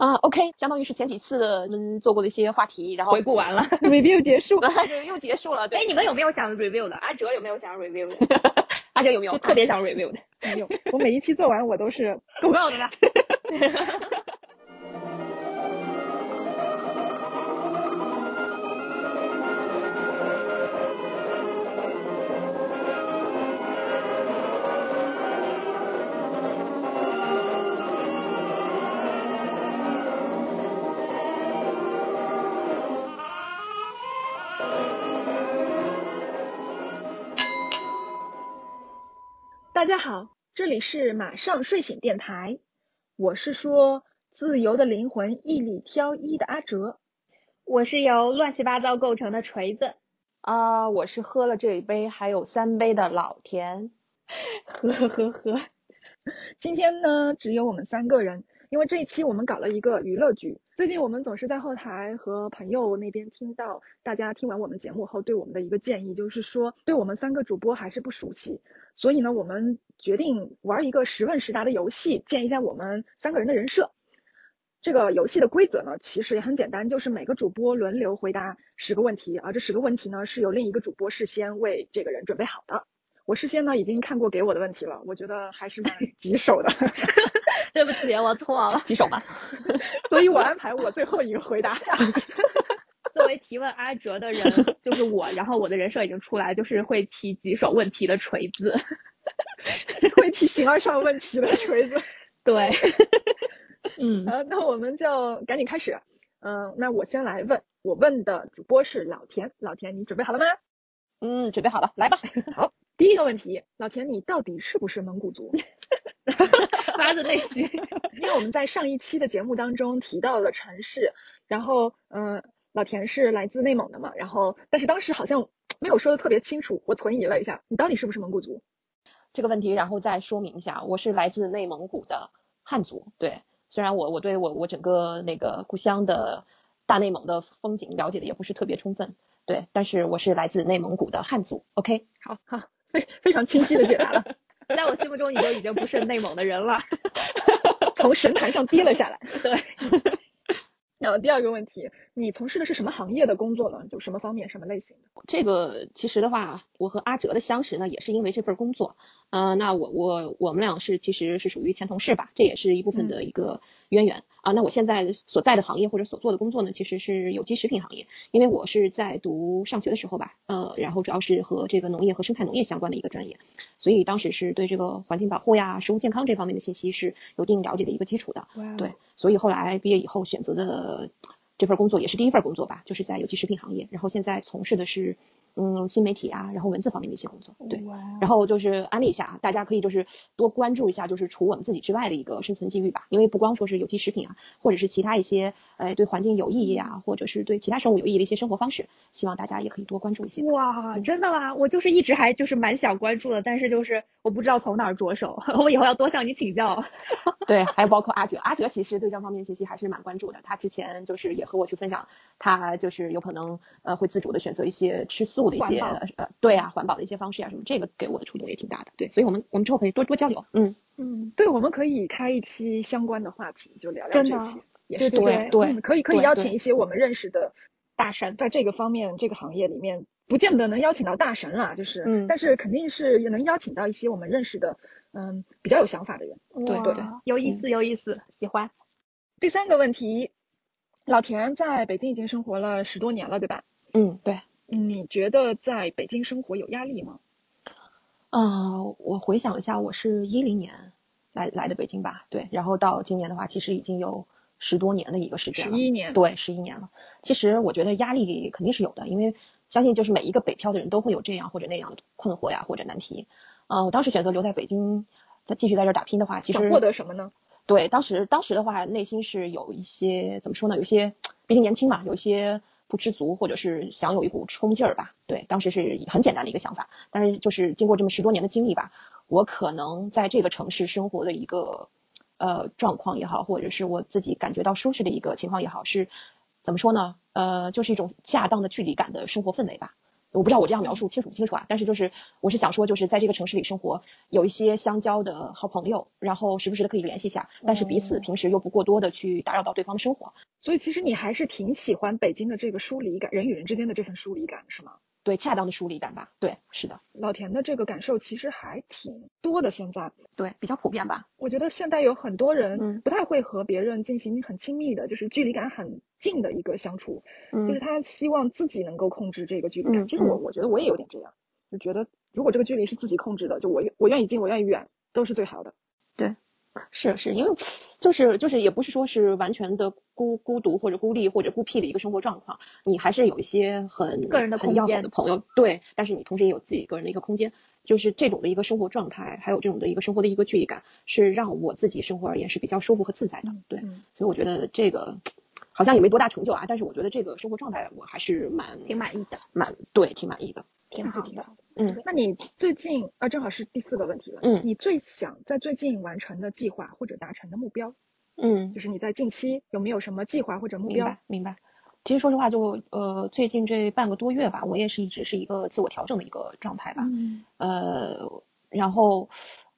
啊，OK，相当于是前几次嗯做过的一些话题，然后回顾完了，review 结束，又结束了。哎，你们有没有想 review 的？阿哲有没有想 review 的？阿哲有没有特别想 review 的？没有，我每一期做完我都是够够的了。大家好，这里是马上睡醒电台，我是说自由的灵魂一里挑一的阿哲，我是由乱七八糟构成的锤子，啊，我是喝了这一杯还有三杯的老田，呵呵呵，今天呢只有我们三个人。因为这一期我们搞了一个娱乐局，最近我们总是在后台和朋友那边听到大家听完我们节目后对我们的一个建议，就是说对我们三个主播还是不熟悉，所以呢，我们决定玩一个十问十答的游戏，建一下我们三个人的人设。这个游戏的规则呢，其实也很简单，就是每个主播轮流回答十个问题，而这十个问题呢，是由另一个主播事先为这个人准备好的。我事先呢已经看过给我的问题了，我觉得还是蛮棘手的。对不起，我错了，举手吧。所以我安排我最后一个回答。作为提问阿哲的人就是我，然后我的人设已经出来，就是会提棘手问题的锤子，会提形而上问题的锤子。对。嗯，好，那我们就赶紧开始。嗯，那我先来问，我问的主播是老田，老田你准备好了吗？嗯，准备好了，来吧。好。第一个问题，老田，你到底是不是蒙古族？发自内心，因为我们在上一期的节目当中提到了城市，然后嗯，老田是来自内蒙的嘛，然后但是当时好像没有说的特别清楚，我存疑了一下，你到底是不是蒙古族？这个问题，然后再说明一下，我是来自内蒙古的汉族。对，虽然我我对我我整个那个故乡的大内蒙的风景了解的也不是特别充分，对，但是我是来自内蒙古的汉族。OK，好好。非非常清晰的解答了，在我心目中你就已经不是内蒙的人了，从神坛上跌了下来。对。然后第二个问题，你从事的是什么行业的工作呢？就什么方面、什么类型的？这个其实的话，我和阿哲的相识呢，也是因为这份工作。呃，那我我我们俩是其实是属于前同事吧，这也是一部分的一个渊源啊。那我现在所在的行业或者所做的工作呢，其实是有机食品行业，因为我是在读上学的时候吧，呃，然后主要是和这个农业和生态农业相关的一个专业，所以当时是对这个环境保护呀、食物健康这方面的信息是有一定了解的一个基础的。对，所以后来毕业以后选择的。呃，这份工作也是第一份工作吧，就是在有机食品行业，然后现在从事的是。嗯，新媒体啊，然后文字方面的一些工作，对，然后就是安利一下啊，大家可以就是多关注一下，就是除我们自己之外的一个生存机遇吧。因为不光说是有机食品啊，或者是其他一些呃对环境有意义啊，或者是对其他生物有意义的一些生活方式，希望大家也可以多关注一些。哇，真的吗？我就是一直还就是蛮想关注的，但是就是我不知道从哪儿着手，我以后要多向你请教。对，还有包括阿哲，阿哲其实对这方面信息还是蛮关注的，他之前就是也和我去分享，他就是有可能呃会自主的选择一些吃素。的一些呃对啊，环保的一些方式啊什么，这个给我的触动也挺大的。对，所以我们我们之后可以多多交流。嗯嗯，对，我们可以开一期相关的话题，就聊聊这些。对对对，可以可以邀请一些我们认识的大神，在这个方面这个行业里面，不见得能邀请到大神啦，就是，但是肯定是也能邀请到一些我们认识的，嗯，比较有想法的人。对对对，有意思有意思，喜欢。第三个问题，老田在北京已经生活了十多年了，对吧？嗯，对。你觉得在北京生活有压力吗？啊，我回想一下，我是一零年来来的北京吧，对，然后到今年的话，其实已经有十多年的一个时间了，十一年，对，十一年了。其实我觉得压力肯定是有的，因为相信就是每一个北漂的人都会有这样或者那样的困惑呀或者难题。嗯，我当时选择留在北京，再继续在这打拼的话，其实想获得什么呢？对，当时当时的话，内心是有一些怎么说呢？有些毕竟年轻嘛，有一些。不知足，或者是想有一股冲劲儿吧。对，当时是很简单的一个想法。但是就是经过这么十多年的经历吧，我可能在这个城市生活的一个呃状况也好，或者是我自己感觉到舒适的一个情况也好，是怎么说呢？呃，就是一种恰当的距离感的生活氛围吧。我不知道我这样描述清楚不清楚啊？但是就是我是想说，就是在这个城市里生活，有一些相交的好朋友，然后时不时的可以联系一下，但是彼此平时又不过多的去打扰到对方的生活。所以其实你还是挺喜欢北京的这个疏离感，人与人之间的这份疏离感，是吗？对，恰当的疏离感吧。对，是的。老田的这个感受其实还挺多的，现在对比较普遍吧。我觉得现在有很多人不太会和别人进行很亲密的，就是距离感很近的一个相处，就是他希望自己能够控制这个距离感。其实我我觉得我也有点这样，就觉得如果这个距离是自己控制的，就我我愿意近，我愿意远，都是最好的。对。是是，因为就是就是也不是说是完全的孤孤独或者孤立或者孤僻的一个生活状况，你还是有一些很个人的很要好的朋友，对，但是你同时也有自己个人的一个空间，就是这种的一个生活状态，还有这种的一个生活的一个距离感，是让我自己生活而言是比较舒服和自在的，对，所以我觉得这个好像也没多大成就啊，但是我觉得这个生活状态我还是蛮挺满意的，蛮对，挺满意的。挺好的，嗯，那你最近啊，正好是第四个问题了，嗯，你最想在最近完成的计划或者达成的目标，嗯，就是你在近期有没有什么计划或者目标？明白，明白。其实说实话，就呃最近这半个多月吧，我也是一直是一个自我调整的一个状态吧，嗯，呃，然后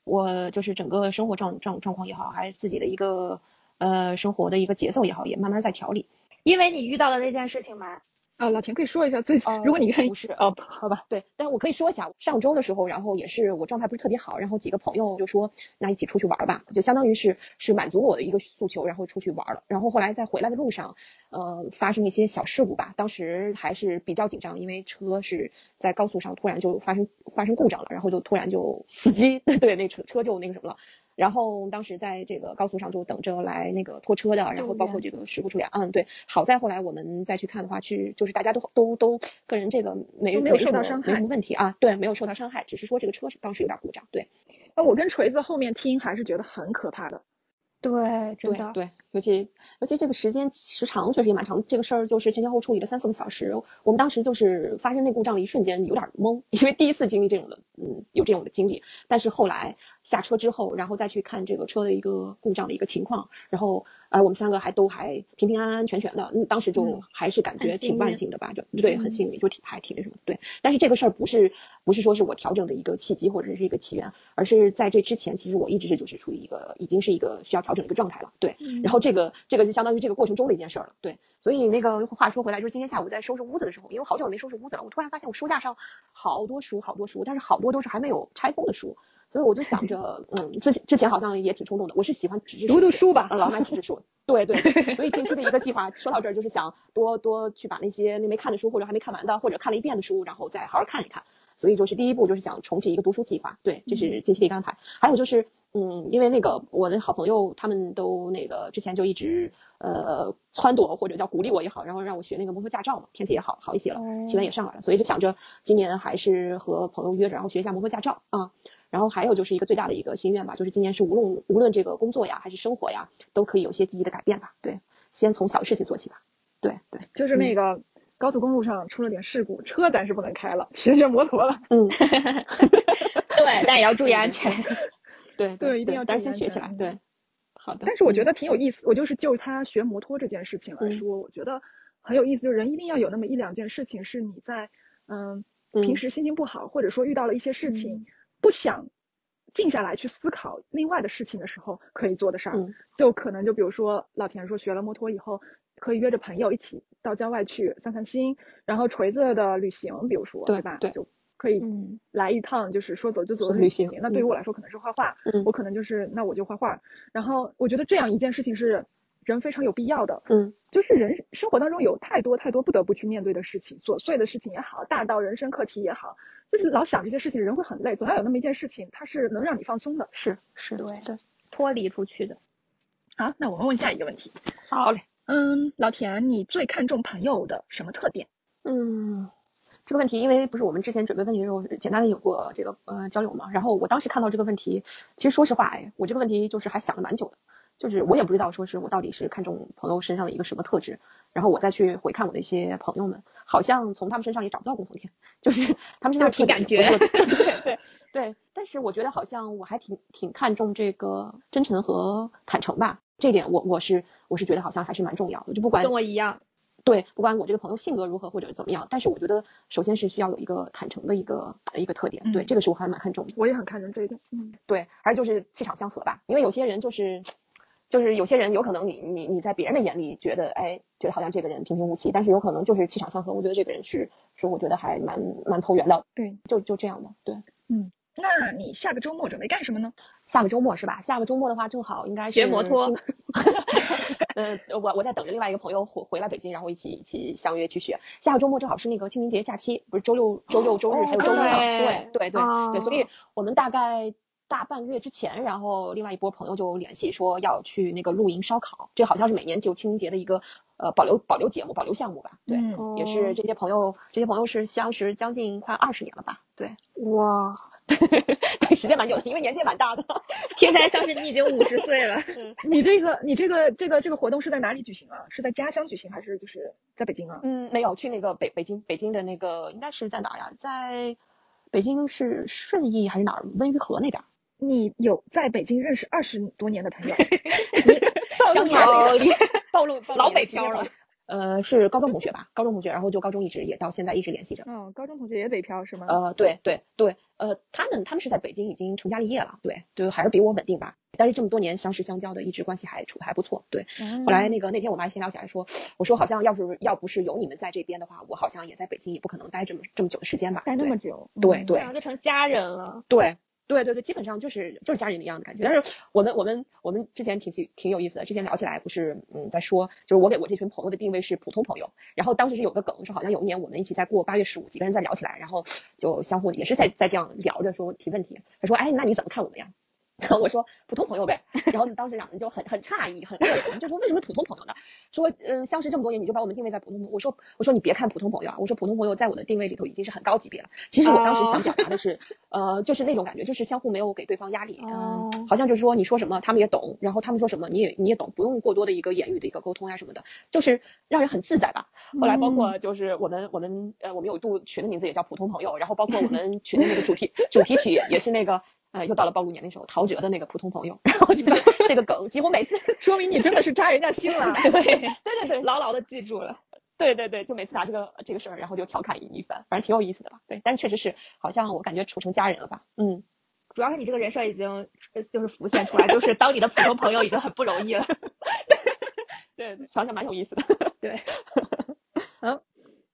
我就是整个生活状状状况也好，还是自己的一个呃生活的一个节奏也好，也慢慢在调理。因为你遇到的那件事情嘛。啊，老田可以说一下最近，如果你愿意。不是哦，好吧，对，但是我可以说一下，上周的时候，然后也是我状态不是特别好，然后几个朋友就说，那一起出去玩吧，就相当于是是满足我的一个诉求，然后出去玩了。然后后来在回来的路上，呃，发生一些小事故吧，当时还是比较紧张，因为车是在高速上突然就发生发生故障了，然后就突然就死机对那车车就那个什么了。然后当时在这个高速上就等着来那个拖车的，然后包括这个事故处理，嗯，对，好在后来我们再去看的话，去就是大家都都都个人这个没没有受到伤害，没什么问题啊，对，没有受到伤害，只是说这个车是当时有点故障，对。那我跟锤子后面听还是觉得很可怕的。对，真的对，尤其尤其这个时间时长确实也蛮长。这个事儿就是前前后处理了三四个小时。我们当时就是发生那故障的一瞬间有点懵，因为第一次经历这种的，嗯，有这种的经历。但是后来下车之后，然后再去看这个车的一个故障的一个情况，然后呃，我们三个还都还平平安安全全的。嗯，当时就还是感觉挺万幸的吧，就对，很幸运，就挺还挺那什么。对，但是这个事儿不是不是说是我调整的一个契机或者是一个起源，而是在这之前，其实我一直是就是处于一个已经是一个需要调。整的一个状态了，对，然后这个这个就相当于这个过程中的一件事儿了，对，所以那个话说回来，就是今天下午在收拾屋子的时候，因为好久没收拾屋子了，我突然发现我书架上好多书，好多书，但是好多都是还没有拆封的书，所以我就想着，嗯，之前之前好像也挺冲动的，我是喜欢纸质读读书吧，老买纸质书，对对，所以近期的一个计划，说到这儿就是想多多去把那些那没看的书或者还没看完的或者看了一遍的书，然后再好好看一看，所以就是第一步就是想重启一个读书计划，对，这是近期的一个安排，还有就是。嗯，因为那个我的好朋友他们都那个之前就一直呃撺掇或者叫鼓励我也好，然后让我学那个摩托驾照嘛，天气也好好一些了，气温也上来了，所以就想着今年还是和朋友约着，然后学一下摩托驾照啊。然后还有就是一个最大的一个心愿吧，就是今年是无论无论这个工作呀还是生活呀，都可以有些积极的改变吧。对，先从小事情做起吧。对对，就是那个高速公路上出了点事故，车暂时不能开了，学学摩托了。嗯，对，但也要注意安全。对对，一定要先学起来。对，好的。但是我觉得挺有意思，我就是就他学摩托这件事情来说，我觉得很有意思。就是人一定要有那么一两件事情，是你在嗯平时心情不好，或者说遇到了一些事情，不想静下来去思考另外的事情的时候可以做的事儿。就可能就比如说老田说学了摩托以后，可以约着朋友一起到郊外去散散心，然后锤子的旅行，比如说对吧？对。就可以来一趟，就是说走就走的旅行。那对于我来说，可能是画画。我可能就是那我就画画。然后我觉得这样一件事情是人非常有必要的。嗯，就是人生活当中有太多太多不得不去面对的事情，琐碎的事情也好，大到人生课题也好，就是老想这些事情，人会很累。总要有那么一件事情，它是能让你放松的。是是，对对，脱离出去的。好，那我们问下一个问题。好嘞。嗯，老田，你最看重朋友的什么特点？嗯。这个问题，因为不是我们之前准备问题的时候简单的有过这个呃交流嘛，然后我当时看到这个问题，其实说实话，哎，我这个问题就是还想了蛮久的，就是我也不知道说是我到底是看中朋友身上的一个什么特质，然后我再去回看我的一些朋友们，好像从他们身上也找不到共同点，就是 他们身上凭感觉，对对对，但是我觉得好像我还挺挺看重这个真诚和坦诚吧，这点我我是我是觉得好像还是蛮重要的，就不管跟我一样。对，不管我这个朋友性格如何或者怎么样，但是我觉得首先是需要有一个坦诚的一个一个特点，对，嗯这个是我还蛮看重的。我也很看重这一点。嗯，对，还是就是气场相合吧，因为有些人就是。就是有些人有可能你你你在别人的眼里觉得哎觉得好像这个人平平无奇，但是有可能就是气场相合，我觉得这个人是是我觉得还蛮蛮投缘的，对，就就这样的。对，嗯那你下个周末准备干什么呢？下个周末是吧？下个周末的话正好应该是学摩托今。呃，我我在等着另外一个朋友回回来北京，然后一起一起相约去学。下个周末正好是那个清明节假期，不是周六周六周日还有周一吗？对对对对哦对，所以我们大概大半个月之前，然后另外一波朋友就联系说要去那个露营烧烤，这好像是每年就清明节的一个呃保留保留节目保留项目吧？对，嗯也是这些朋友这些朋友是相识将近快二十年了吧？对，哇，对，时间蛮久的，因为年纪也蛮大的。听起来像是你已经五十岁了。你这个你这个这个这个活动是在哪里举行啊？是在家乡举行还是就是在北京啊？嗯，没有去那个北北京北京的那个应该是在哪儿呀？在北京是顺义还是哪儿？温榆河那边儿。你有在北京认识二十多年的朋友？你暴露年好龄，暴露暴露老北漂了。呃，是高中同学吧？高中同学，然后就高中一直也到现在一直联系着。嗯，高中同学也北漂是吗？呃，对对对，呃，他们他们是在北京已经成家立业了，对，就还是比我稳定吧。但是这么多年相识相交的，一直关系还处的还不错，对。嗯后来那个那天我们还闲聊起来说，我说好像要是要不是有你们在这边的话，我好像也在北京也不可能待这么这么久的时间吧。待那么久，嗯对对就成家人了。对对对对，基本上就是就是家人一样的感觉。但是我们我们我们之前挺挺挺有意思的，之前聊起来不是嗯在说，就是我给我这群朋友的定位是普通朋友，然后当时是有个梗，说好像有一年我们一起在过八月十五，几个人在聊起来，然后就相互也是在在这样聊着说提问题，他说哎那你怎么看我们呀？我说普通朋友呗，然后当时两人就很很诧异，很愕然，就说为什么普通朋友呢？说嗯相识这么多年你就把我们定位在普通朋友，我说我说你别看普通朋友啊，我说普通朋友在我的定位里头已经是很高级别了。其实我当时想表达的是，呃，就是那种感觉，就是相互没有给对方压力，嗯、哦好像就是说你说什么他们也懂，然后他们说什么你也你也懂，不用过多的一个言语的一个沟通呀、什么的，就是让人很自在吧。后来包括就是我们我们呃我们有一度群的名字也叫普通朋友，然后包括我们群的那个主题主题曲也是那个。呃，又到了暴露年龄时候，陶喆的那个普通朋友，然后就是 这个梗，几乎每次 说明你真的是扎人家心了。对对对对牢牢的记住了。对对对，就每次拿这个这个事儿，然后就调侃一一番，反正挺有意思的吧。对，但是确实是好像我感觉处成家人了吧。嗯，主要是你这个人设已经呃就是浮现出来，就是当你的普通朋友已经很不容易了。对对，想想蛮有意思的。对，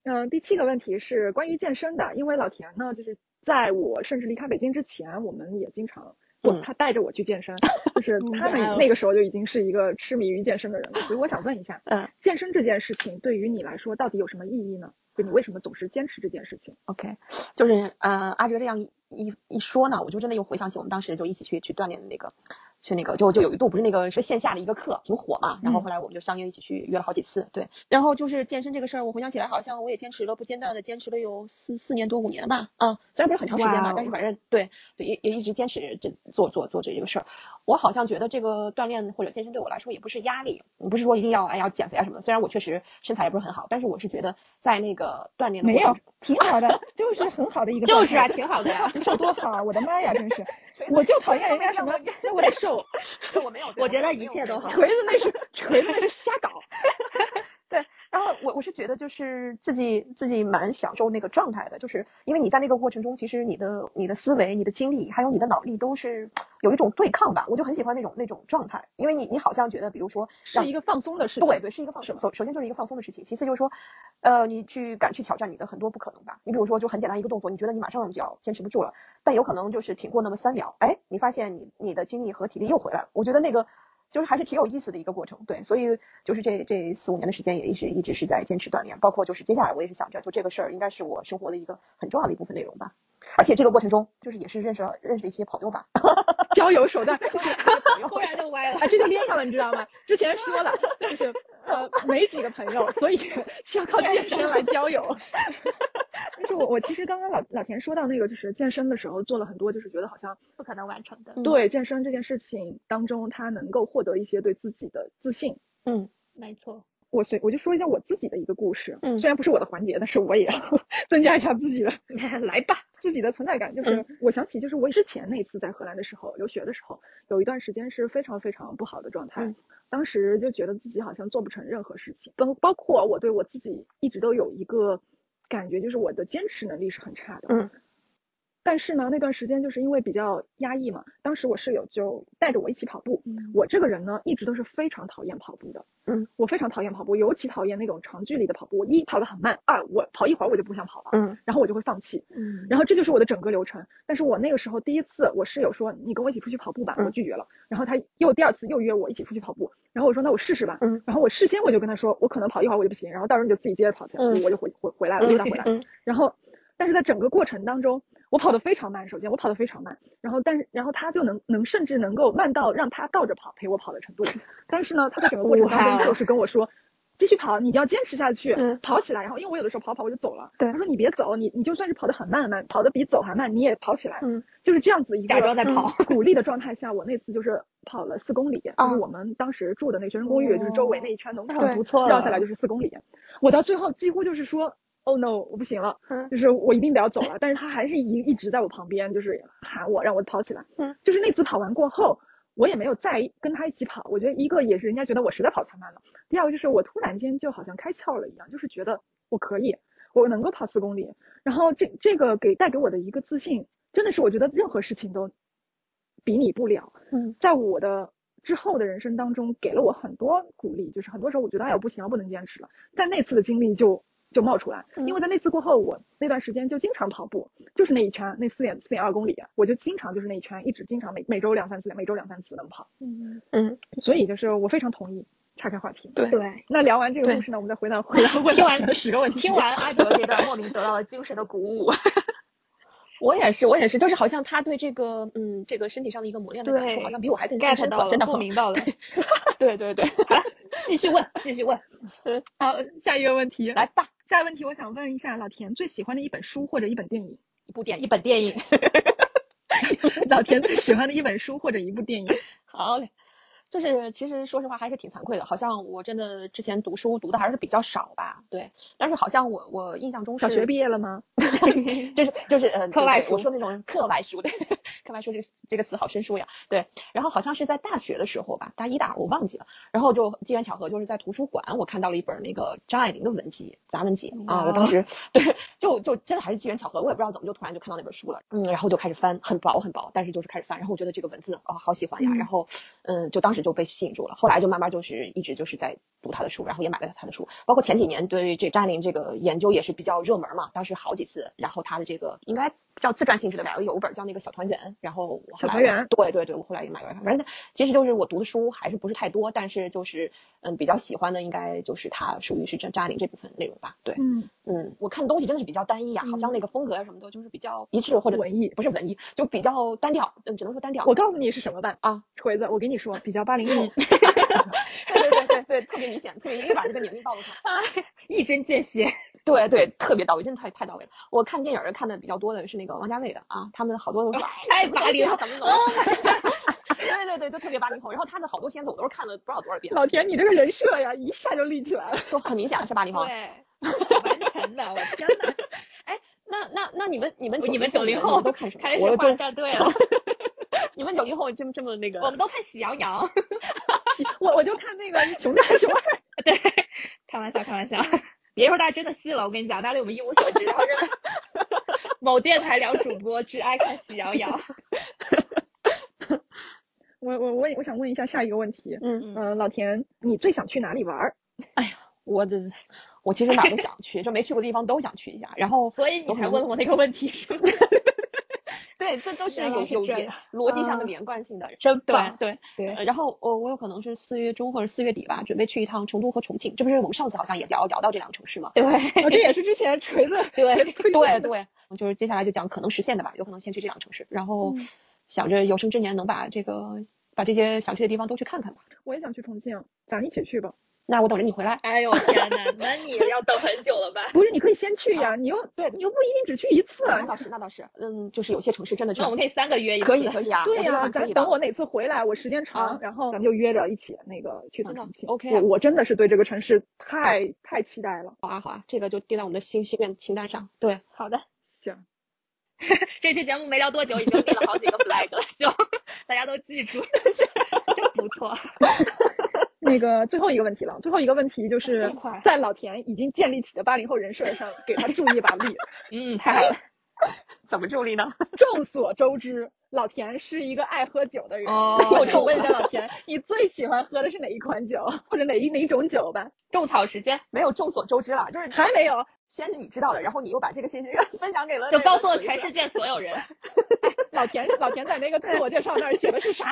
嗯，第七个问题是关于健身的，因为老田呢，就是在我甚至离开北京之前，我们也经常，我嗯他带着我去健身，就是他们那个时候就已经是一个痴迷于健身的人了，所以我想问一下，嗯健身这件事情对于你来说到底有什么意义呢？就你为什么总是坚持这件事情？，OK，就是呃，阿哲这样一一一说呢，我就真的又回想起我们当时就一起去去锻炼的那个。去那个就就有一度不是那个是线下的一个课挺火嘛，然后后来我们就相约一起去约了好几次，对，然后就是健身这个事儿，我回想起来好像我也坚持了不间断的坚持了有四四年多五年吧，啊，虽然不是很长时间吧但是反正对对也也一直坚持这做做做这个事儿。我好像觉得这个锻炼或者健身对我来说也不是压力，不是说一定要哎要减肥啊什么的。虽然我确实身材也不是很好，但是我是觉得在那个锻炼的没有挺好的，就是很好的一个 就是啊，挺好的呀。你说多好，我的妈呀，真是，我就讨厌人家什么让我得瘦，我没有，我觉得一切都好。锤子那是锤子那是瞎搞。对，然后我我是觉得就是自己自己蛮享受那个状态的，就是因为你在那个过程中，其实你的你的思维、你的精力还有你的脑力都是有一种对抗吧，我就很喜欢那种那种状态，因为你你好像觉得，比如说是一个放松的事情。对对，是一个放松。首首先就是一个放松的事情，其次就是说，呃，你去敢去挑战你的很多不可能吧。你比如说，就很简单一个动作，你觉得你马上就要坚持不住了，但有可能就是挺过那么三秒，哎，你发现你你的精力和体力又回来了。我觉得那个就是还是挺有意思的一个过程。对，所以就是这这四五年的时间也一直一直是在坚持锻炼，包括就是接下来我也是想着，就这个事儿应该是我生活的一个很重要的一部分内容吧。而且这个过程中，就是也是认识了认识一些朋友吧。交友手段，突 然就歪了啊，。这就连上了，你知道吗？之前说了，就是呃没几个朋友，所以 需要靠健身来交友。就是我我其实刚刚老老田说到那个，就是健身的时候做了很多，就是觉得好像不可能完成的。嗯对健身这件事情当中，他能够获得一些对自己的自信。嗯没错。我随我就说一下我自己的一个故事，嗯虽然不是我的环节，但是我也要 增加一下自己的来吧。自自己的存在感，就是我想起就是我之前那次在荷兰的时候留学的时候，有一段时间是非常非常不好的状态，嗯。当时就觉得自己好像做不成任何事情，包包括我对我自己一直都有一个感觉，就是我的坚持能力是很差的，嗯但是呢，那段时间就是因为比较压抑嘛，当时我室友就带着我一起跑步。嗯我这个人呢，一直都是非常讨厌跑步的。嗯，我非常讨厌跑步，尤其讨厌那种长距离的跑步。我一跑得很慢，二我跑一会儿我就不想跑了，嗯然后我就会放弃。嗯然后这就是我的整个流程。但是我那个时候第一次，我室友说你跟我一起出去跑步吧，嗯我拒绝了。然后他又第二次又约我一起出去跑步，然后我说那我试试吧。嗯然后我事先我就跟他说，我可能跑一会儿我就不行，然后到时候你就自己接着跑去，嗯我就回回回来了，又再回来。嗯然后，但是在整个过程当中，我跑得非常慢。首先我跑得非常慢，然后但是然后他就能能甚至能够慢到让他倒着跑陪我跑的程度。但是呢，他在整个过程当中就是跟我说。继续跑，你就要坚持下去，嗯跑起来。然后因为我有的时候跑跑我就走了，对他说你别走，你你就算是跑得很慢很慢，跑得比走还慢，你也跑起来。嗯，就是这样子一个假装在跑嗯鼓励的状态下，我那次就是跑了四公里，啊就是我们当时住的那个学生公寓，就是周围那一圈农场，对不错了绕下来就是四公里。我到最后几乎就是说，Oh no，我不行了，嗯就是我一定得要走了。但是他还是一一直在我旁边，就是喊我让我跑起来。嗯，就是那次跑完过后，我也没有再跟他一起跑。我觉得一个也是人家觉得我实在跑太慢了，第二个就是我突然间就好像开窍了一样，就是觉得我可以，我能够跑四公里。然后这这个给带给我的一个自信，真的是我觉得任何事情都比拟不了。嗯，在我的之后的人生当中，给了我很多鼓励。就是很多时候我觉得哎呀不行了，不能坚持了，在那次的经历就就冒出来。因为在那次过后，我那段时间就经常跑步，就是那一圈，那四点四点二公里，我就经常就是那一圈，一直经常每每周两三次，每周两三次那么跑。嗯嗯，所以就是我非常同意。岔开话题，对对。那聊完这个故事呢，我们再回到 回到问听完的十个问题。听完阿哲这段，莫名得到了精神的鼓舞。我也是，我也是，就是好像他对这个嗯这个身体上的一个磨练的感受，好像比我还更 get 深刻，到了，真的共鸣到了。对对对，好了，继续问，继续问。好，下一个问题，来吧，下一个问题，我想问一下老田最喜欢的一本书或者一本电影。一部电一，本电影，老田最喜欢的一本书或者一部电影。好嘞。就是其实说实话还是挺惭愧的，好像我真的之前读书读的还是比较少吧，对。但是好像我我印象中小学毕业了吗？就是就是呃，课外书我说那种课外书的，课外书这个这个词好生疏呀。对，然后好像是在大学的时候吧，大一大二我忘记了。然后就机缘巧合，就是在图书馆我看到了一本那个张爱玲的文集杂文集啊，我当时对，就就真的还是机缘巧合，我也不知道怎么就突然就看到那本书了，嗯，然后就开始翻，很薄很薄，但是就是开始翻，然后我觉得这个文字啊好喜欢呀，然后嗯，就当时就被吸引住了。后来就慢慢就是一直就是在读他的书，然后也买了他的书，包括前几年对这张爱玲这个研究也是比较热门嘛，当时好几次，然后他的这个应该叫自传性质的吧，有一本叫那个小团圆，然后我后来小团圆对对对，我后来也买过来看，反正其实就是我读的书还是不是太多，但是就是嗯比较喜欢的应该就是他属于是张张爱玲这部分内容吧，对，嗯，嗯，我看的东西真的是比较单一呀、好像那个风格啊什么的，就是比较一致或者文艺不是文艺，就比较单调，嗯，只能说单调。我告诉你是什么吧，啊，锤子，我跟你说，比较八零后，对对对对对，特别明显，特别明显把这个年龄暴露出来。一针见血。对对，特别到位，真的太太到位了。我看电影儿看的比较多的是那个王家卫的啊，他们好多都说太什么东西啊80怎么怎么。对对对，都特别八零后。然后他的好多片子我都是看了不知道多少遍，老田你这个人设呀，一下就立起来了。就很明显是八零后。对，完全的，我天呐，那那那你们你们你们九90后都看什么？开始话我就站队了。你们九零后这么这么那个，我们都看《喜羊羊》。我我就看那个熊大熊二，对，开玩笑，开玩笑。别说大家真的信了，我跟你讲，大家对我们一无所知，然后真的 某电台聊主播只爱看《喜羊羊》。我我我我想问一下下一个问题，嗯，嗯、老田，你最想去哪里玩儿？我这我其实哪儿都想去，就没去过的地方都想去一下。然后所以你才问我那个问题是吗？对，这都是有有连逻辑上的连贯性的。真对棒。对对呃然后我我有可能是四月中或者四月底吧，准备去一趟成都和重庆。这不是我们上次好像也聊聊到这两个城市吗？对我，这也是之前锤子 对对对，就是接下来就讲可能实现的吧，有可能先去这两个城市，然后嗯想着有生之年能把这个把这些想去的地方都去看看吧。我也想去重庆，咱一起去吧。那我等着你回来。哎呦天呐，那你要等很久了吧？不是，你可以先去呀，你又对你又不一定只去一次。那倒是，那倒是，嗯，就是有些城市真的就那我们可以三个约一次。可以可以啊，对呀、蛮可以的咱等我哪次回来，我时间长，啊然后咱们就约着一起那个去趟真的重庆。OK 啊我我真的是对这个城市太太期待了。好啊好啊，这个就定在我们的心心愿清单上。对，好的，行，这期节目没聊多久，已经定了好几个 flag 了，希望大家都记住，真不错。那个最后一个问题了，最后一个问题就是在老田已经建立起的八零后人设上，给他助一把力。嗯，太好了。怎么助力呢？众所周知，老田是一个爱喝酒的人。哦我想问一下老田，你最喜欢喝的是哪一款酒，或者哪一哪一种酒吧？种草时间没有众所周知了，就是还没有。先是你知道的，然后你又把这个信息 分享给了，就告诉了全世。界所有人。老田，老田在那个自我介绍那儿写的是啥？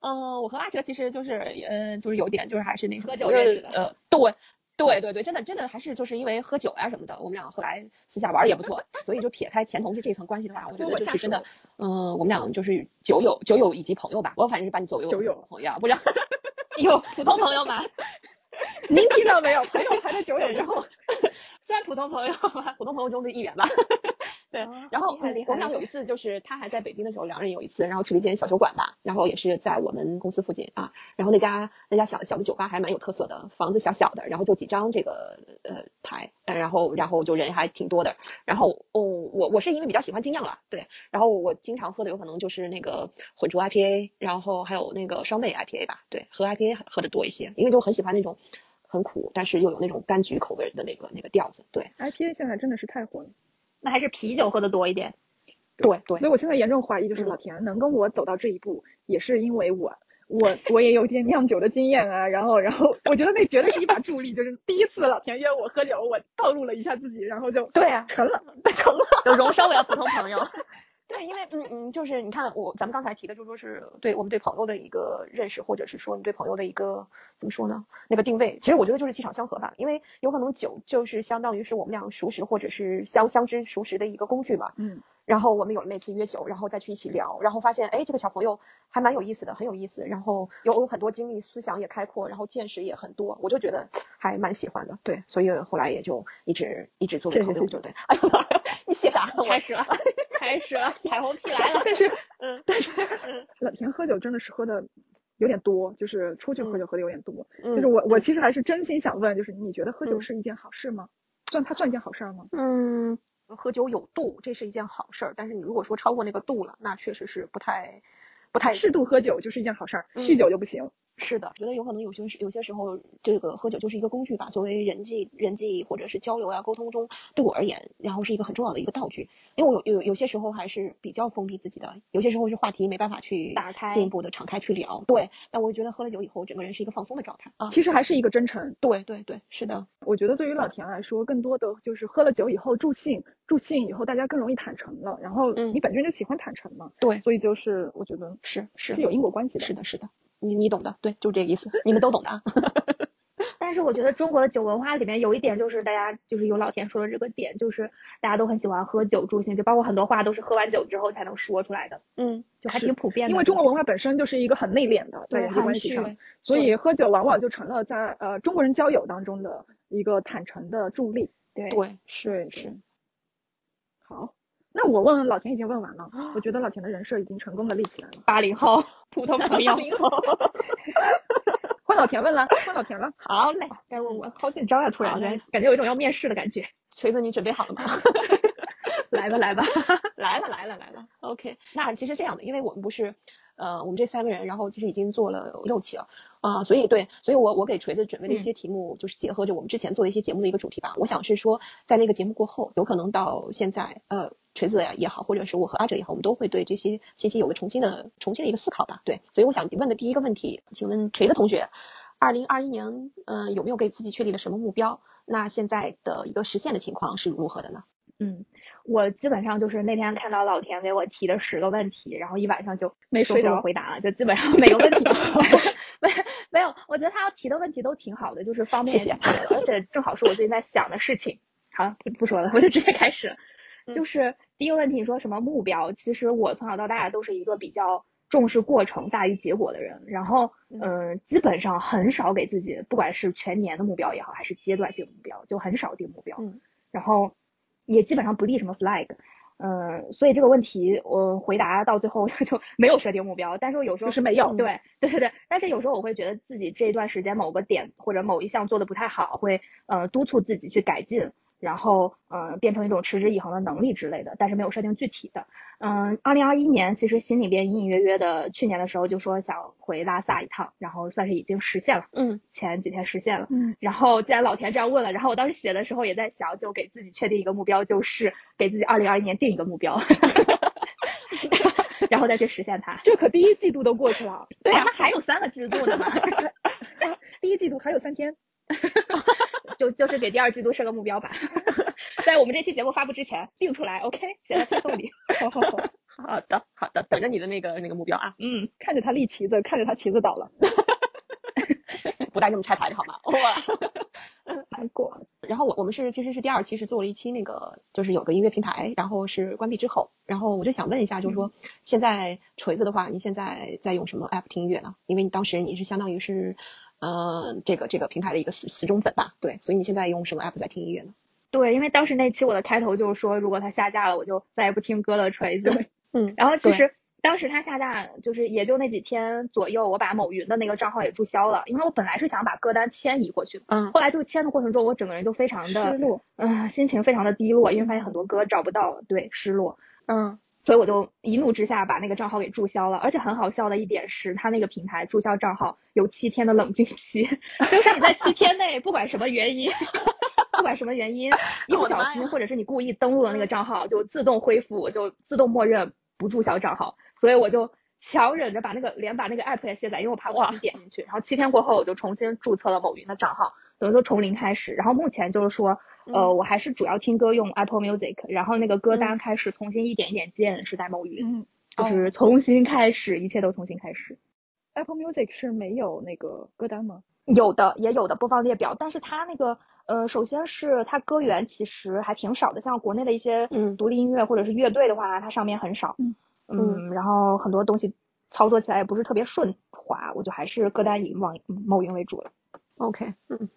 嗯，我和阿哲其实就是，嗯，就是有点，就是还是那什么喝酒认识的呃，对。对对对，真的真的还是就是因为喝酒啊什么的，我们俩后来私下玩儿也不错，所以就撇开前同事这层关系的话，我觉得就是真的，嗯、我们俩就是酒友酒友以及朋友吧，我反正是把你作为我的酒友朋友，不是有普通朋友吗？您听到没有？朋友排在酒友之后。算普通朋友吧。普通朋友中的一员吧。对哦，然后我们俩有一次就是他还在北京的时候，两人有一次，然后去了一间小酒馆吧，然后也是在我们公司附近啊，然后那家那家小小的酒吧还蛮有特色的，房子小小的，然后就几张这个呃牌，呃然后然后就人还挺多的，然后哦我我是因为比较喜欢精酿了，对，然后我经常喝的有可能就是那个混浊 IPA，然后还有那个双倍 IPA 吧，对，喝 IPA 喝的多一些，因为就很喜欢那种很苦，但是又有那种柑橘口味的那个那个调子，对。IPA 现在真的是太火了，那还是啤酒喝的多一点。对对所以我现在严重怀疑，就是嗯老田能跟我走到这一步，也是因为我。我我也有一点酿酒的经验啊，然后然后我觉得那绝对是一把助力，就是第一次老田约我喝酒，我暴露了一下自己，然后就对啊，成了。成了。就荣升为了普通朋友。对，因为嗯嗯，就是你看我咱们刚才提的，就说是对我们对朋友的一个认识，或者是说你对朋友的一个怎么说呢？那个定位，其实我觉得就是气场相合吧。因为有可能酒就是相当于是我们俩熟识或者是相相知熟识的一个工具嘛。嗯，然后我们有了那次约酒，然后再去一起聊，然后发现哎这个小朋友还蛮有意思的，很有意思，然后有有很多经历，思想也开阔，然后见识也很多，我就觉得还蛮喜欢的。对，所以后来也就一直一直做为朋友，谢谢谢谢就对。哎呀妈呀，你写啥？开始了，开始了，彩虹屁来了。但是嗯但是老田喝酒真的是喝的有点多，就是出去喝酒喝的有点多。嗯就是我我其实还是真心想问，就是你觉得喝酒嗯是一件好事吗？算它算一件好事儿吗？嗯，喝酒有度，这是一件好事儿。但是你如果说超过那个度了，那确实是不太不太适度喝酒就是一件好事儿，嗯酗酒就不行。是的。觉得有可能有些时有些时候，这个喝酒就是一个工具吧，作为人际人际或者是交流啊沟通中，对我而言，然后是一个很重要的一个道具。因为我有有有些时候还是比较封闭自己的，有些时候是话题没办法去打开进一步的敞开去聊。对，但我觉得喝了酒以后，整个人是一个放松的状态啊。其实还是一个真诚。对对对，是的，我觉得对于老田来说，更多的就是喝了酒以后助兴，助兴以后大家更容易坦诚了。然后嗯你本身就喜欢坦诚嘛，对，所以就是我觉得是是是有因果关系的。是的，是的，你你懂的，对，就是这个意思，你们都懂的啊。但是我觉得中国的酒文化里面有一点就是大家就是有老田说的这个点，就是大家都很喜欢喝酒助兴，就包括很多话都是喝完酒之后才能说出来的，嗯，就还挺普遍的。因为中国文化本身就是一个很内敛的，在对人际关系上，所以喝酒往往就成了在呃中国人交友当中的一个坦诚的助力。对对，是是。好，那我问老田已经问完了，我觉得老田的人设已经成功的立起来了。八零后普通朋友，换老田问了，换老田了，好嘞，该问我，好紧张啊！突然感觉有一种要面试的感觉。锤子，你准备好了吗？来吧来吧，来了来了来了，OK。那其实这样的，因为我们不是，呃，我们这三个人，然后其实已经做了六期了，啊、所以对，所以我我给锤子准备的一些题目，就是结合着我们之前做的一些节目的一个主题吧。我想是说，在那个节目过后，有可能到现在，呃，锤子呀也好，或者是我和阿哲也好，我们都会对这些信息有个重新的重新的一个思考吧。对，所以我想问的第一个问题，请问锤子同学，二零二一年，嗯、有没有给自己确立了什么目标？那现在的一个实现的情况是如何的呢？嗯，我基本上就是那天看到老田给我提的十个问题，然后一晚上就没睡着回答了，就基本上每个问题都 没 没有，我觉得他要提的问题都挺好的，就是方便谢谢而且正好是我最近在想的事情。好，不不说了，我就直接开始。嗯就是第一个问题，你说什么目标？其实我从小到大都是一个比较重视过程大于结果的人，然后嗯基本上很少给自己，不管是全年的目标也好，还是阶段性目标，就很少定目标。嗯然后也基本上不立什么 flag。嗯，所以这个问题我回答到最后 就没有设定目标，但是我有时候就是没有对对对对，但是有时候我会觉得自己这段时间某个点或者某一项做的不太好，会呃督促自己去改进。然后嗯、呃变成一种持之以恒的能力之类的，但是没有设定具体的。嗯，二零二一年其实心里边隐隐约约的，去年的时候就说想回拉萨一趟，然后算是已经实现了，嗯前几天实现了。嗯，然后既然老田这样问了，然后我当时写的时候也在想，就给自己确定一个目标，就是给自己二零二一年定一个目标，然后再去实现它。这可第一季度都过去了，对啊，那还有三个季度呢嘛 第一季度还有三天。就就是给第二季度设个目标吧，在我们这期节目发布之前定出来，OK，写在推送里。好的好的，等着你的那个那个目标啊，嗯，看着他立旗子，看着他旗子倒了，不带这么拆台的好吗？哇。难过。然后我我们是其实是第二期是做了一期那个就是有个音乐平台，然后是关闭之后，然后我就想问一下，就是说现在锤子的话，你现在在用什么 app 听音乐呢？因为你当时你是相当于是呃这个这个平台的一个死死忠粉吧，对，所以你现在用什么 app 在听音乐呢？对，因为当时那期我的开头就是说，如果它下架了，我就再也不听歌了，锤子。嗯然后其实当时它下架，就是也就那几天左右，我把某云的那个账号也注销了，因为我本来是想把歌单迁移过去的。嗯后来就是迁的过程中，我整个人就非常的失落，嗯、心情非常的低落，因为发现很多歌找不到了，对，失落。嗯所以我就一怒之下把那个账号给注销了，而且很好笑的一点是，他那个平台注销账号有七天的冷静期，就是你在七天内不管什么原因，不管什么原因，一不小心或者是你故意登录了那个账号，就自动恢复，就自动默认不注销账号，所以我就强忍着把那个连把那个 app 也卸载，因为我怕我自己点进去，然后七天过后我就重新注册了某云的账号，等于说从零开始，然后目前就是说。呃，我还是主要听歌用 Apple Music，然后那个歌单开始重新一点一点建是在某云，嗯就是重新开始，一切都重新开始。，Apple Music 是没有那个歌单吗？有的也有的播放列表，但是它那个呃，首先是它歌源其实还挺少的，像国内的一些嗯独立音乐或者是乐队的话，它上面很少。嗯嗯，然后很多东西操作起来也不是特别顺滑，我就还是歌单以网某云为主了。，OK，嗯，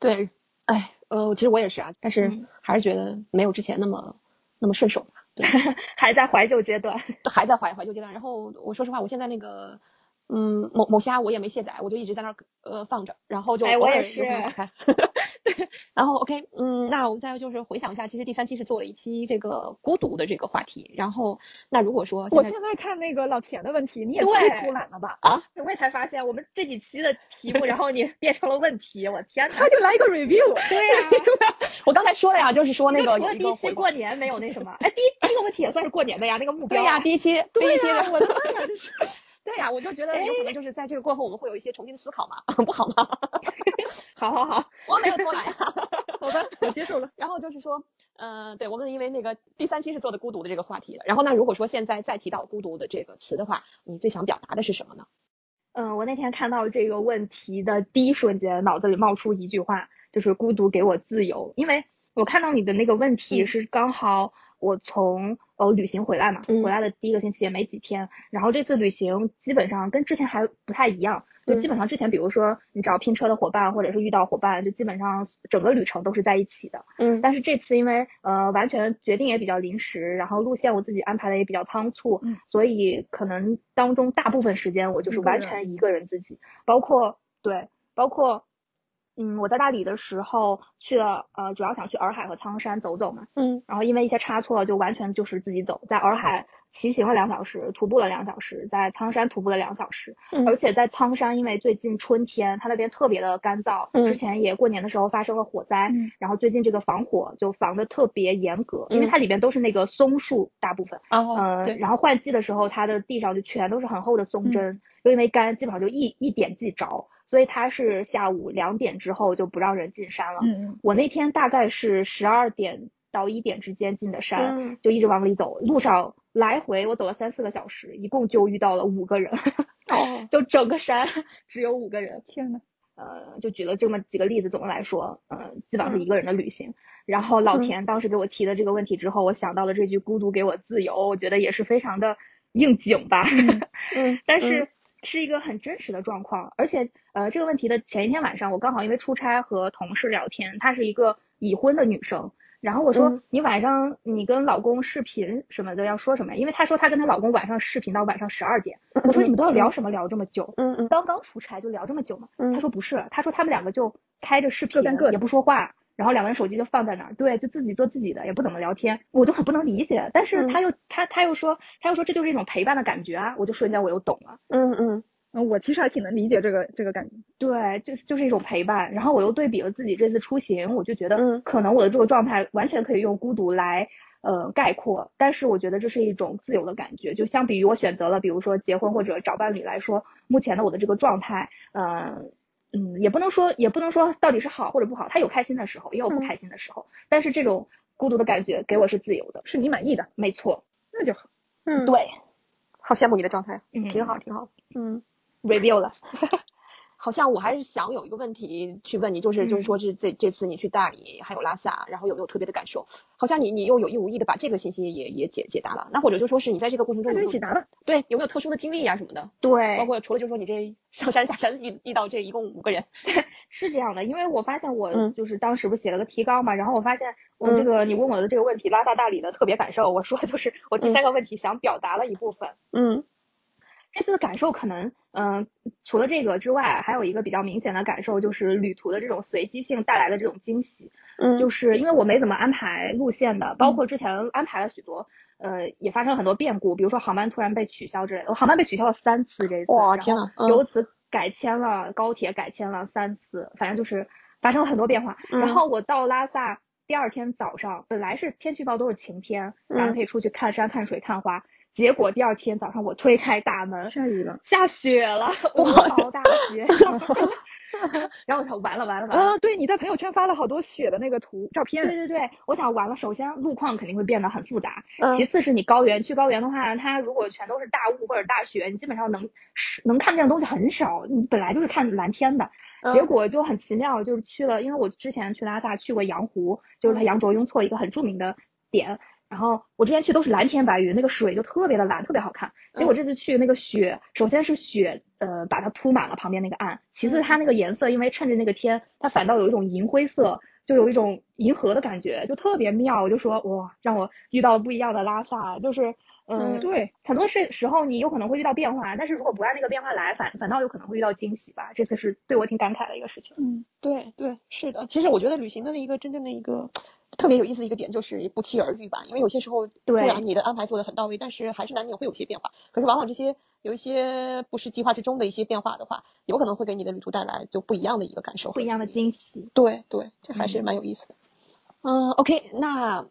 对，哎，呃，其实我也是啊，但是嗯还是觉得没有之前那么那么顺手吧，对。还在怀旧阶段。还在怀怀旧阶段。然后我说实话，我现在那个，嗯，某某虾我也没卸载，我就一直在那儿呃放着，然后就偶尔哎我也是有空打开。对，然后 OK，嗯，那我们再就是回想一下，其实第三期是做了一期这个孤独的这个话题。然后那如果说我现在看那个老田的问题，你也太偷懒了吧？啊我也才发现我们这几期的题目，然后你变成了问题，我天哪！他就来一个 review，对 呀、我刚才说了呀，就是说那个除了第一期过。年没有那什么，哎，第一第一个问题也算是过年的呀，那个目标啊。对呀，第一期，第一期对呀我的妈呀，这是对呀，我就觉得哎有可能就是在这个过后，我们会有一些重新的思考嘛，不好吗？好 好好，我没有偷懒呀。好吧，我接受了。然后就是说，呃，对我们因为那个第三期是做的孤独的这个话题的，然后那如果说现在再提到孤独的这个词的话，你最想表达的是什么呢？嗯，我那天看到这个问题的第一瞬间，脑子里冒出一句话，就是“孤独给我自由”。因为我看到你的那个问题嗯是刚好我从呃旅行回来嘛，嗯。回来的第一个星期也没几天，然后这次旅行基本上跟之前还不太一样，就嗯。基本上之前比如说你找拼车的伙伴或者是遇到伙伴，就基本上整个旅程都是在一起的。嗯。但是这次因为呃完全决定也比较临时，然后路线我自己安排的也比较仓促，嗯。所以可能当中大部分时间我就是完全一个人自己，包括对，包括嗯我在大理的时候去了呃主要想去洱海和苍山走走嘛，嗯。然后因为一些差错就完全就是自己走，在洱海骑行了两小时，徒步了两小时，在苍山徒步了两小时，嗯。而且在苍山因为最近春天它那边特别的干燥，嗯之前也过年的时候发生了火灾，嗯。然后最近这个防火就防的特别严格，因为嗯。它里边都是那个松树大部分，哦嗯、对，然后换季的时候它的地上就全都是很厚的松针，又因为干，基本上就一一点即着，所以它是下午两点之后就不让人进山了。嗯我那天大概是十二点到一点之间进的山，嗯就一直往里走，路上来回我走了三四个小时，一共就遇到了五个人，哦 就整个山只有五个人。天呐，呃，就举了这么几个例子，总的来说，呃，基本上嗯是一个人的旅行。然后老田当时给我提的这个问题之后，我想到了这句“孤独给我自由”，我觉得也是非常的应景吧。嗯 但是是一个很真实的状况，而且呃，这个问题的前一天晚上，我刚好因为出差和同事聊天，她是一个已婚的女生。然后我说、嗯你晚上你跟老公视频什么的要说什么呀？因为她说她跟她老公晚上视频到晚上十二点。我说你们都要聊什么聊这么久？嗯嗯刚刚出差就聊这么久嘛？嗯他说不是，她说他们两个就开着视频也不说话，然后两个人手机就放在那儿，对，就自己做自己的，也不怎么聊天，我就很不能理解。但是他又、他他又说他又说这就是一种陪伴的感觉啊，我就瞬间我又懂了。嗯嗯嗯，我其实还挺能理解这个这个感觉。对，就是就是一种陪伴。然后我又对比了自己这次出行，我就觉得嗯可能我的这个状态完全可以用孤独来呃概括，但是我觉得这是一种自由的感觉。就相比于我选择了比如说结婚或者找伴侣来说，目前的我的这个状态，嗯、嗯，也不能说也不能说到底是好或者不好，他有开心的时候，也有不嗯。开心的时候，但是这种孤独的感觉给我是自由的，是你满意的，没错，那就好。嗯，，对，好羡慕你的状态，嗯。挺好挺好。嗯。，review 了，好像我还是想有一个问题去问你，就是就是说这这这次你去大理还有拉萨，然后有没有特别的感受？好像你你又有意无意的把这个信息也也解解答了。那或者就说是你在这个过程中就有没有解答了。对有没有特殊的经历呀、什么的？对包，括除了就是说你这上山下山遇遇到这一共五个人，对 是这样的，因为我发现我嗯就是当时不是写了个提纲嘛，然后我发现我嗯这个你问我的这个问题，拉萨大理的特别感受，我说就是我第三个问题想表达了一部分。嗯这次的感受可能，嗯、除了这个之外，还有一个比较明显的感受就是旅途的这种随机性带来的这种惊喜。嗯就是因为我没怎么安排路线的，包括之前安排了许多，呃，也发生了很多变故，比如说航班突然被取消之类的，我航班被取消了三次这一次，哇天呐嗯由此改签了高铁，改签了三次，反正就是发生了很多变化。嗯然后我到拉萨第二天早上，本来是天气预报都是晴天，然后嗯可以出去看山、看水、看花，结果第二天早上我推开大门，下雨了。下雪了，五毛大雪，然后我说完了完了完了。啊，对，你在朋友圈发了好多雪的那个图照片。对对对，我想完了，首先路况肯定会变得很复杂，嗯其次是你高原去高原的话，它如果全都是大雾或者大雪，你基本上能是能看见的东西很少，你本来就是看蓝天的，嗯结果就很奇妙，就是去了，因为我之前去拉萨去过羊湖，就是它嗯羊卓雍措一个很著名的点。然后我之前去都是蓝天白云，那个水就特别的蓝，特别好看。结果这次去那个雪，首先是雪，呃，把它铺满了旁边那个岸；其次它那个颜色，因为趁着那个天，它反倒有一种银灰色，就有一种银河的感觉，就特别妙。我就说哇，让我遇到了不一样的拉萨，就是嗯，嗯对，很多时时候你有可能会遇到变化，但是如果不按那个变化来，反反倒有可能会遇到惊喜吧。这次是对我挺感慨的一个事情。嗯，对对是的。其实我觉得旅行的一个真正的一个特别有意思的一个点就是不期而遇吧，因为有些时候突对然你的安排做的很到位，但是还是难免会有些变化。可是往往这些有一些不是计划之中的一些变化的话，有可能会给你的旅途带来就不一样的一个感受，不一样的。惊喜。对对，这还是蛮有意思的。嗯，OK，那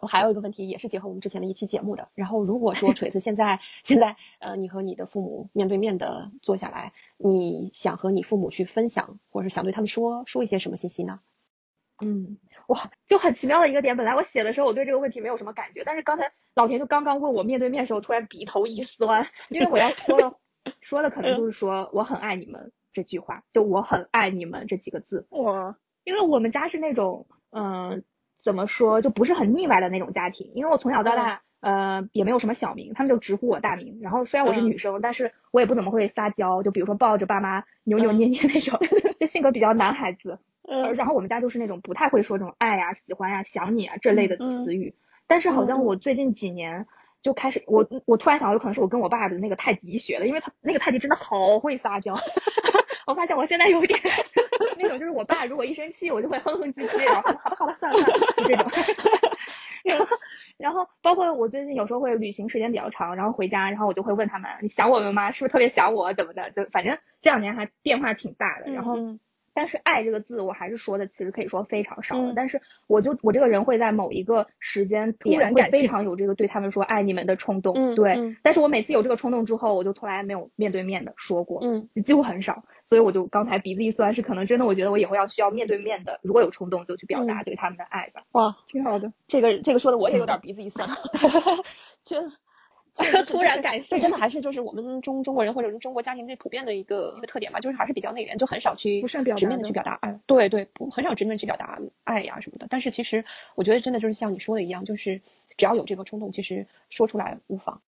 我还有一个问题，也是结合我们之前的一期节目的。然后如果说锤子现在 现在呃，你和你的父母面对面的坐下来，你想和你父母去分享，或者是想对他们说说一些什么信息呢？嗯，哇，就很奇妙的一个点。本来我写的时候，我对这个问题没有什么感觉，但是刚才老田就刚刚问我面对面的时候，突然鼻头一酸，因为我要说的 说的可能就是说我很爱你们这句话，就我很爱你们这几个字。哇，因为我们家是那种，嗯、怎么说，就不是很腻歪的那种家庭。因为我从小到大，呃，也没有什么小名，他们就直呼我大名。然后虽然我是嗯女生，但是我也不怎么会撒娇，就比如说抱着爸妈扭扭捏捏那种，就性格比较男孩子。呃，然后我们家就是那种不太会说这种爱呀、喜欢呀、想你啊这类的词语。但是好像我最近几年就开始，我我突然想到，有可能是我跟我爸的那个泰迪学的，因为他那个泰迪真的好会撒娇。我发现我现在有一点 那种，就是我爸如果一生气，我就会哼哼唧唧，然后好吧好了，算了算了，就这种。然后，然后包括我最近有时候会旅行时间比较长，然后回家，然后我就会问他们，你想我们吗？是不是特别想我？怎么的？就反正这两年还变化挺大的。然后，嗯但是爱这个字，我还是说的，其实可以说非常少了。嗯但是我就我这个人会在某一个时间突然点会感非常有这个对他们说爱你们的冲动。对，但是我每次有这个冲动之后，我就从来没有面对面的说过。嗯几乎很少，所以我就刚才鼻子一酸，是可能真的，我觉得我以后要需要面对面的，如果有冲动就去表达嗯对他们的爱吧。哇，挺好的。这个这个说的我也有点鼻子一酸 真。突然感性这真的还是就是我们中中国人或者是中国家庭最普遍的一个一个特点吧，就是还是比较内敛，就很少去不面的的去表达爱。对对，不很少直面去表达爱呀什么的。但是其实我觉得真的就是像你说的一样，就是只要有这个冲动，其实说出来无妨。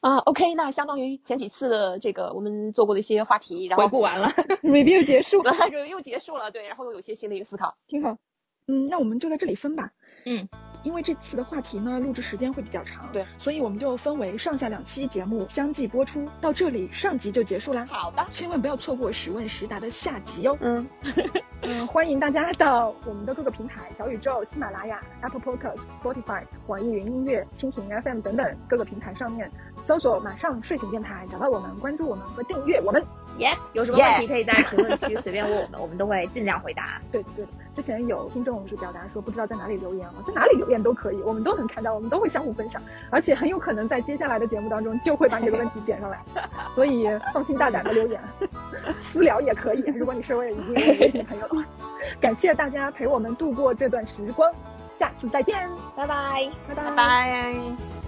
啊，OK，那相当于前几次的这个我们做过的一些话题，然后回顾完了，review 结束，完 了就又结束了，对，然后又有一些新的一个思考。挺好。嗯，那我们就在这里分吧。嗯，因为这次的话题呢，录制时间会比较长，对，所以我们就分为上下两期节目相继播出。到这里，上集就结束啦。好的，千万不要错过实问实答的下集哦。嗯 嗯，欢迎大家到我们的各个平台，小宇宙、喜马拉雅、Apple Podcast、Spotify、网易云音乐、蜻蜓 FM 等等各个平台上面搜索“马上睡醒电台”，找到我们，关注我们和订阅我们。耶，有什么问题可以在评论区随便问我们，我们都会尽量回答。对对，之前有听众是表达说不知道在哪里留言啊，在哪里留言都可以，我们都能看到，我们都会相互分享，而且很有可能在接下来的节目当中就会把你这个问题点上来，所以放心大胆的留言，私聊也可以。如果你是位已经有微信朋友的话，感谢大家陪我们度过这段时光，下次再见，拜拜，拜拜拜拜。